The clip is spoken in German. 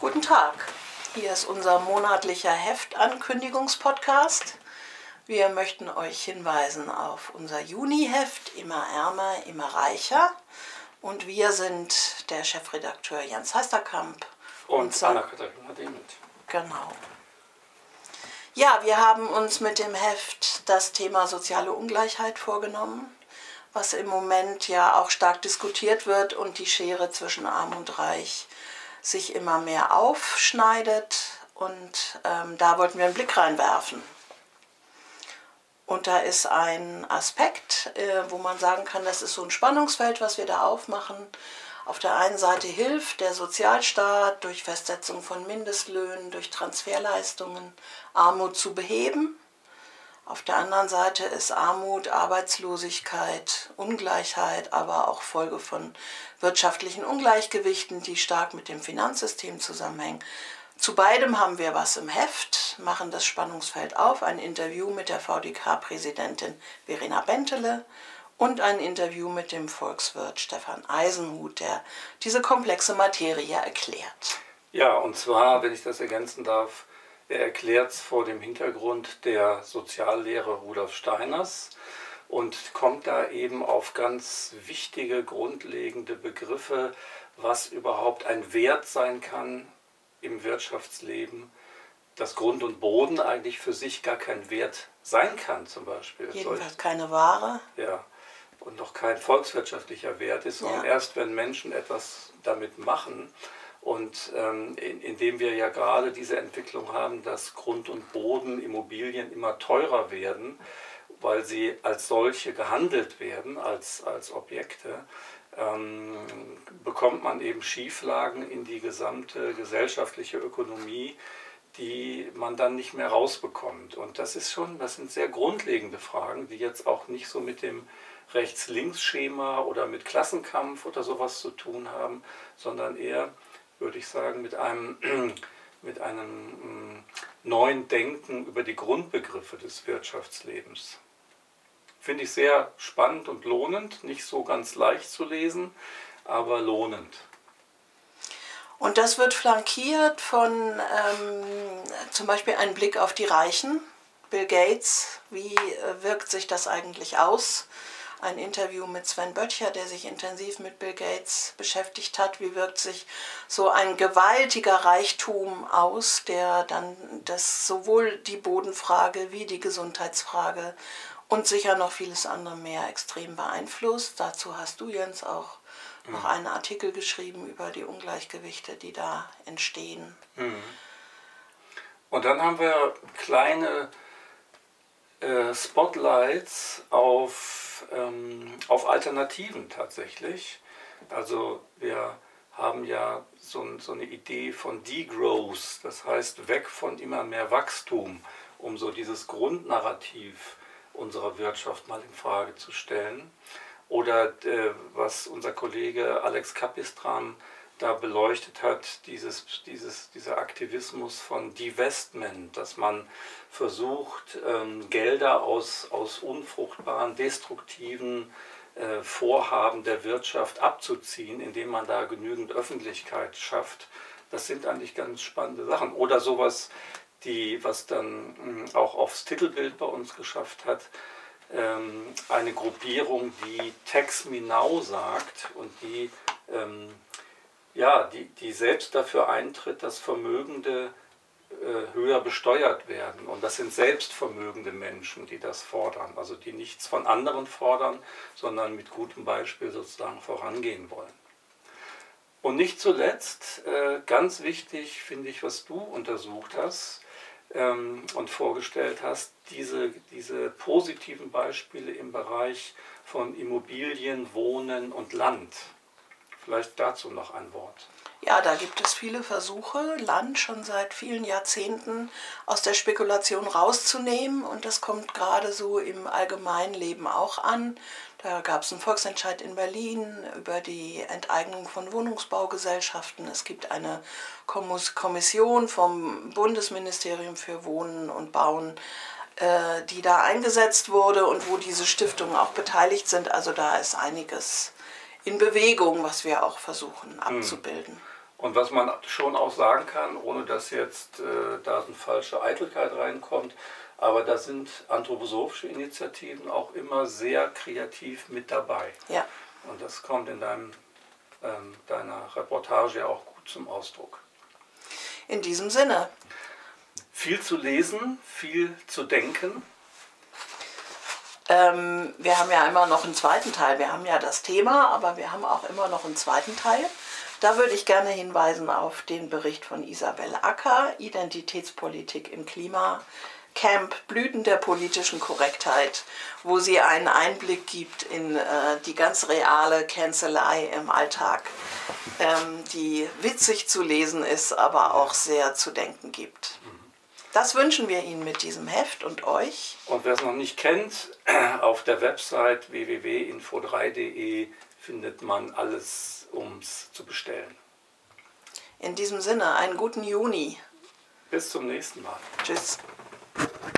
Guten Tag. Hier ist unser monatlicher Heftankündigungspodcast. Wir möchten euch hinweisen auf unser Juni-Heft Immer ärmer, immer reicher. Und wir sind der Chefredakteur Jens Heisterkamp. Und Anna-Katharina Demet. Genau. Ja, wir haben uns mit dem Heft das Thema soziale Ungleichheit vorgenommen, was im Moment ja auch stark diskutiert wird und die Schere zwischen Arm und Reich sich immer mehr aufschneidet. Und ähm, da wollten wir einen Blick reinwerfen. Und da ist ein Aspekt, äh, wo man sagen kann, das ist so ein Spannungsfeld, was wir da aufmachen. Auf der einen Seite hilft der Sozialstaat durch Festsetzung von Mindestlöhnen, durch Transferleistungen Armut zu beheben. Auf der anderen Seite ist Armut, Arbeitslosigkeit, Ungleichheit, aber auch Folge von wirtschaftlichen Ungleichgewichten, die stark mit dem Finanzsystem zusammenhängen. Zu beidem haben wir was im Heft, machen das Spannungsfeld auf, ein Interview mit der VDK-Präsidentin Verena Bentele und ein Interview mit dem Volkswirt Stefan Eisenhut, der diese komplexe Materie erklärt. Ja, und zwar, wenn ich das ergänzen darf, er erklärt es vor dem Hintergrund der Soziallehre Rudolf Steiners und kommt da eben auf ganz wichtige, grundlegende Begriffe, was überhaupt ein Wert sein kann im Wirtschaftsleben, dass Grund und Boden eigentlich für sich gar kein Wert sein kann, zum Beispiel. Jedenfalls keine Ware. Ja, und noch kein volkswirtschaftlicher Wert ist, sondern ja. erst wenn Menschen etwas damit machen, und ähm, in, indem wir ja gerade diese Entwicklung haben, dass Grund und Boden, Immobilien immer teurer werden, weil sie als solche gehandelt werden, als, als Objekte, ähm, bekommt man eben Schieflagen in die gesamte gesellschaftliche Ökonomie, die man dann nicht mehr rausbekommt. Und das ist schon, das sind sehr grundlegende Fragen, die jetzt auch nicht so mit dem Rechts-Links-Schema oder mit Klassenkampf oder sowas zu tun haben, sondern eher würde ich sagen, mit einem, mit einem mm, neuen Denken über die Grundbegriffe des Wirtschaftslebens. Finde ich sehr spannend und lohnend, nicht so ganz leicht zu lesen, aber lohnend. Und das wird flankiert von ähm, zum Beispiel einem Blick auf die Reichen. Bill Gates, wie äh, wirkt sich das eigentlich aus? Ein Interview mit Sven Böttcher, der sich intensiv mit Bill Gates beschäftigt hat. Wie wirkt sich so ein gewaltiger Reichtum aus, der dann das sowohl die Bodenfrage wie die Gesundheitsfrage und sicher noch vieles andere mehr extrem beeinflusst. Dazu hast du, Jens, auch noch mhm. einen Artikel geschrieben über die Ungleichgewichte, die da entstehen. Mhm. Und dann haben wir kleine äh, Spotlights auf ähm, auf Alternativen tatsächlich. Also wir haben ja so, so eine Idee von Degrowth, das heißt weg von immer mehr Wachstum, um so dieses Grundnarrativ unserer Wirtschaft mal in Frage zu stellen. Oder äh, was unser Kollege Alex Kapistran da beleuchtet hat, dieses, dieses, dieser Aktivismus von Divestment, dass man versucht, ähm, Gelder aus, aus unfruchtbaren, destruktiven äh, Vorhaben der Wirtschaft abzuziehen, indem man da genügend Öffentlichkeit schafft. Das sind eigentlich ganz spannende Sachen. Oder sowas, die, was dann mh, auch aufs Titelbild bei uns geschafft hat, ähm, eine Gruppierung, die Tax Me Now sagt und die ähm, ja, die, die selbst dafür eintritt, dass Vermögende äh, höher besteuert werden. Und das sind selbstvermögende Menschen, die das fordern. Also die nichts von anderen fordern, sondern mit gutem Beispiel sozusagen vorangehen wollen. Und nicht zuletzt, äh, ganz wichtig finde ich, was du untersucht hast ähm, und vorgestellt hast, diese, diese positiven Beispiele im Bereich von Immobilien, Wohnen und Land. Vielleicht dazu noch ein Wort. Ja, da gibt es viele Versuche, Land schon seit vielen Jahrzehnten aus der Spekulation rauszunehmen. Und das kommt gerade so im Allgemeinleben auch an. Da gab es einen Volksentscheid in Berlin über die Enteignung von Wohnungsbaugesellschaften. Es gibt eine Kommission vom Bundesministerium für Wohnen und Bauen, äh, die da eingesetzt wurde und wo diese Stiftungen auch beteiligt sind. Also da ist einiges in Bewegung, was wir auch versuchen hm. abzubilden. Und was man schon auch sagen kann, ohne dass jetzt äh, da eine falsche Eitelkeit reinkommt, aber da sind anthroposophische Initiativen auch immer sehr kreativ mit dabei. Ja. Und das kommt in deinem, ähm, deiner Reportage auch gut zum Ausdruck. In diesem Sinne. Viel zu lesen, viel zu denken. Ähm, wir haben ja immer noch einen zweiten Teil. Wir haben ja das Thema, aber wir haben auch immer noch einen zweiten Teil. Da würde ich gerne hinweisen auf den Bericht von Isabel Acker, Identitätspolitik im Klima, Camp Blüten der politischen Korrektheit, wo sie einen Einblick gibt in äh, die ganz reale Cancelei im Alltag, ähm, die witzig zu lesen ist, aber auch sehr zu denken gibt. Das wünschen wir Ihnen mit diesem Heft und euch. Und wer es noch nicht kennt, auf der Website www.info3.de findet man alles, um es zu bestellen. In diesem Sinne, einen guten Juni. Bis zum nächsten Mal. Tschüss.